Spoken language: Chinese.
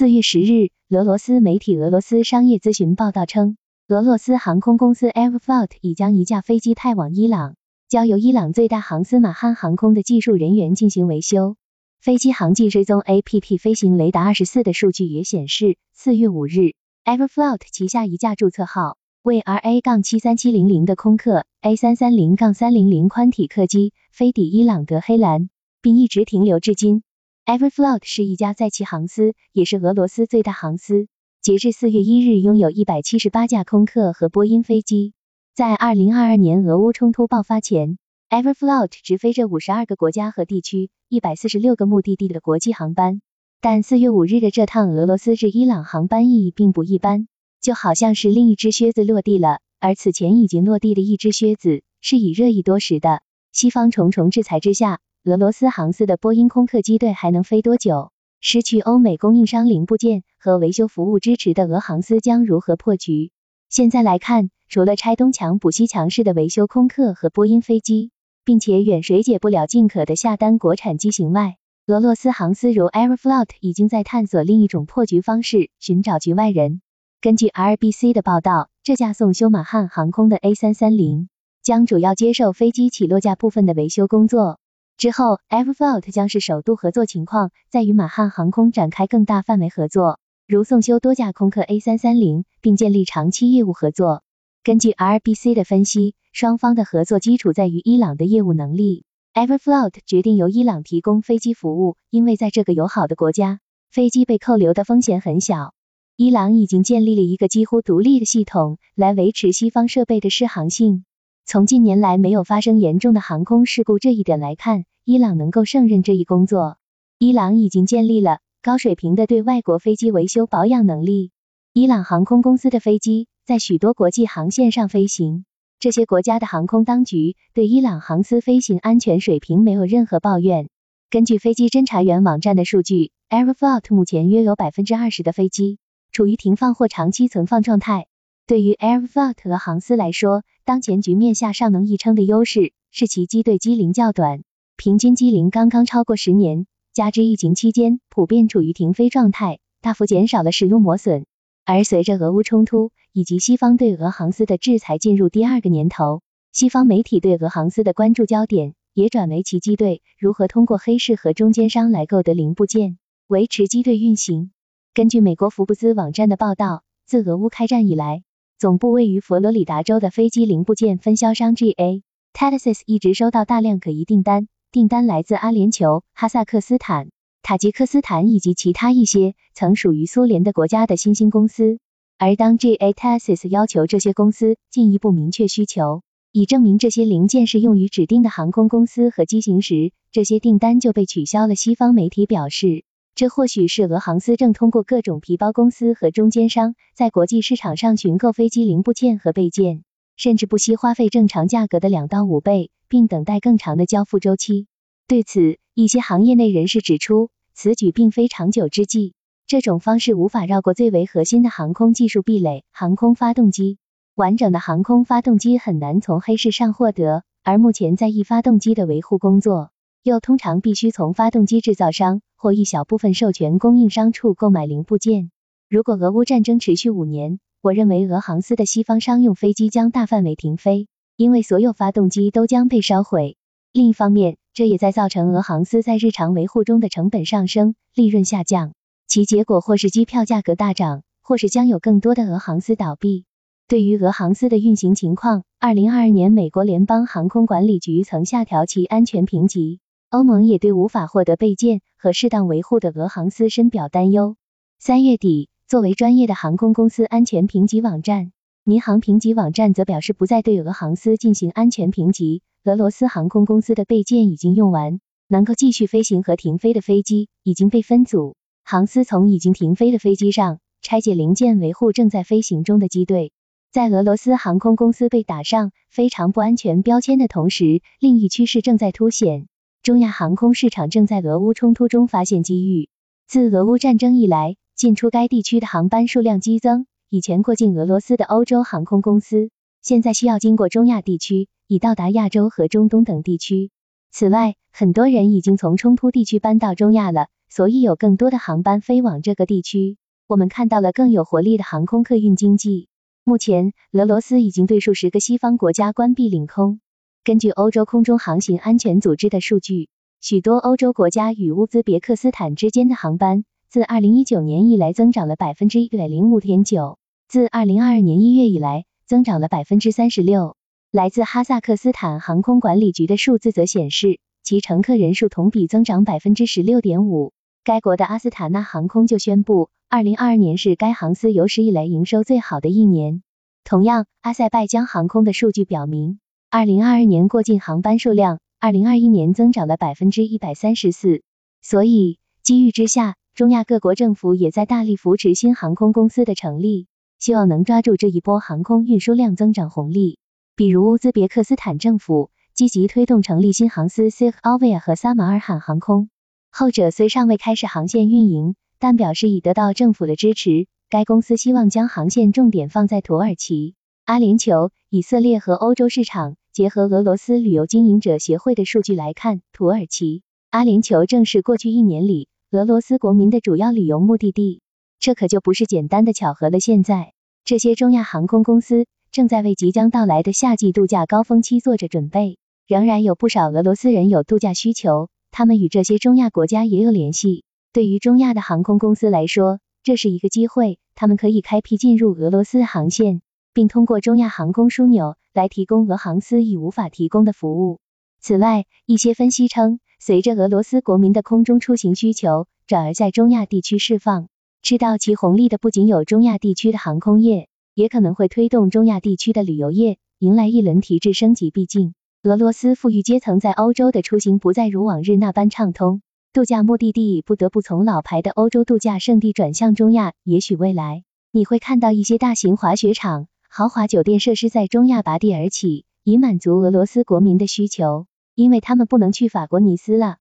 四月十日，俄罗斯媒体俄罗斯商业咨询报道称，俄罗斯航空公司 Aeroflot 已将一架飞机派往伊朗，交由伊朗最大航司马汉航空的技术人员进行维修。飞机航迹追踪 APP 飞行雷达二十四的数据也显示，四月五日，Aeroflot 旗下一架注册号为 RA- 杠七三七零零的空客 A 三三零杠三零零宽体客机飞抵伊朗德黑兰，并一直停留至今。Everflot 是一家在旗航司，也是俄罗斯最大航司。截至四月一日，拥有一百七十八架空客和波音飞机。在二零二二年俄乌冲突爆发前，Everflot 直飞着五十二个国家和地区、一百四十六个目的地的国际航班。但四月五日的这趟俄罗斯至伊朗航班意义并不一般，就好像是另一只靴子落地了，而此前已经落地的一只靴子是以热议多时的。西方重重制裁之下。俄罗斯航司的波音空客机队还能飞多久？失去欧美供应商零部件和维修服务支持的俄航司将如何破局？现在来看，除了拆东墙补西墙式的维修空客和波音飞机，并且远水解不了近渴的下单国产机型外，俄罗斯航司如 Aeroflot 已经在探索另一种破局方式，寻找局外人。根据 RBC 的报道，这架送修马汉航空的 A330 将主要接受飞机起落架部分的维修工作。之后，Everflot 将是首度合作情况，在与马汉航空展开更大范围合作，如送修多架空客 A330，并建立长期业务合作。根据 RBC 的分析，双方的合作基础在于伊朗的业务能力。Everflot 决定由伊朗提供飞机服务，因为在这个友好的国家，飞机被扣留的风险很小。伊朗已经建立了一个几乎独立的系统，来维持西方设备的适航性。从近年来没有发生严重的航空事故这一点来看，伊朗能够胜任这一工作。伊朗已经建立了高水平的对外国飞机维修保养能力。伊朗航空公司的飞机在许多国际航线上飞行，这些国家的航空当局对伊朗航司飞行安全水平没有任何抱怨。根据飞机侦查员网站的数据，Airflot 目前约有百分之二十的飞机处于停放或长期存放状态。对于 Airflot 和航司来说，当前局面下尚能一称的优势是其机队机龄较短，平均机龄刚刚超过十年，加之疫情期间普遍处于停飞状态，大幅减少了使用磨损。而随着俄乌冲突以及西方对俄航司的制裁进入第二个年头，西方媒体对俄航司的关注焦点也转为其机队如何通过黑市和中间商来购得零部件，维持机队运行。根据美国福布斯网站的报道，自俄乌开战以来，总部位于佛罗里达州的飞机零部件分销商 GA Telesis 一直收到大量可疑订单，订单来自阿联酋、哈萨克斯坦、塔吉克斯坦以及其他一些曾属于苏联的国家的新兴公司。而当 GA t e s i s 要求这些公司进一步明确需求，以证明这些零件是用于指定的航空公司和机型时，这些订单就被取消了。西方媒体表示。这或许是俄航司正通过各种皮包公司和中间商，在国际市场上寻购飞机零部件和备件，甚至不惜花费正常价格的两到五倍，并等待更长的交付周期。对此，一些行业内人士指出，此举并非长久之计。这种方式无法绕过最为核心的航空技术壁垒——航空发动机。完整的航空发动机很难从黑市上获得，而目前在役发动机的维护工作，又通常必须从发动机制造商。或一小部分授权供应商处购买零部件。如果俄乌战争持续五年，我认为俄航司的西方商用飞机将大范围停飞，因为所有发动机都将被烧毁。另一方面，这也在造成俄航司在日常维护中的成本上升、利润下降，其结果或是机票价格大涨，或是将有更多的俄航司倒闭。对于俄航司的运行情况，二零二二年美国联邦航空管理局曾下调其安全评级。欧盟也对无法获得备件和适当维护的俄航司深表担忧。三月底，作为专业的航空公司安全评级网站，民航评级网站则表示不再对俄航司进行安全评级。俄罗斯航空公司的备件已经用完，能够继续飞行和停飞的飞机已经被分组。航司从已经停飞的飞机上拆解零件，维护正在飞行中的机队。在俄罗斯航空公司被打上非常不安全标签的同时，另一趋势正在凸显。中亚航空市场正在俄乌冲突中发现机遇。自俄乌战争以来，进出该地区的航班数量激增。以前过境俄罗斯的欧洲航空公司，现在需要经过中亚地区，以到达亚洲和中东等地区。此外，很多人已经从冲突地区搬到中亚了。所以有更多的航班飞往这个地区。我们看到了更有活力的航空客运经济。目前，俄罗斯已经对数十个西方国家关闭领空。根据欧洲空中航行安全组织的数据，许多欧洲国家与乌兹别克斯坦之间的航班自2019年以来增长了百分之一百零五点九，自2022年一月以来增长了百分之三十六。来自哈萨克斯坦航空管理局的数字则显示，其乘客人数同比增长百分之十六点五。该国的阿斯塔纳航空就宣布。二零二二年是该航司有史以来营收最好的一年。同样，阿塞拜疆航空的数据表明，二零二二年过境航班数量，二零二一年增长了百分之一百三十四。所以，机遇之下，中亚各国政府也在大力扶持新航空公司的成立，希望能抓住这一波航空运输量增长红利。比如，乌兹别克斯坦政府积极推动成立新航司 s i k a v i a 和撒马尔罕航空，后者虽尚未开始航线运营。但表示已得到政府的支持。该公司希望将航线重点放在土耳其、阿联酋、以色列和欧洲市场。结合俄罗斯旅游经营者协会的数据来看，土耳其、阿联酋正是过去一年里俄罗斯国民的主要旅游目的地。这可就不是简单的巧合了。现在，这些中亚航空公司正在为即将到来的夏季度假高峰期做着准备。仍然有不少俄罗斯人有度假需求，他们与这些中亚国家也有联系。对于中亚的航空公司来说，这是一个机会，他们可以开辟进入俄罗斯航线，并通过中亚航空枢纽来提供俄航司已无法提供的服务。此外，一些分析称，随着俄罗斯国民的空中出行需求转而在中亚地区释放，吃到其红利的不仅有中亚地区的航空业，也可能会推动中亚地区的旅游业迎来一轮提质升级。毕竟，俄罗斯富裕阶层在欧洲的出行不再如往日那般畅通。度假目的地不得不从老牌的欧洲度假胜地转向中亚。也许未来你会看到一些大型滑雪场、豪华酒店设施在中亚拔地而起，以满足俄罗斯国民的需求，因为他们不能去法国尼斯了。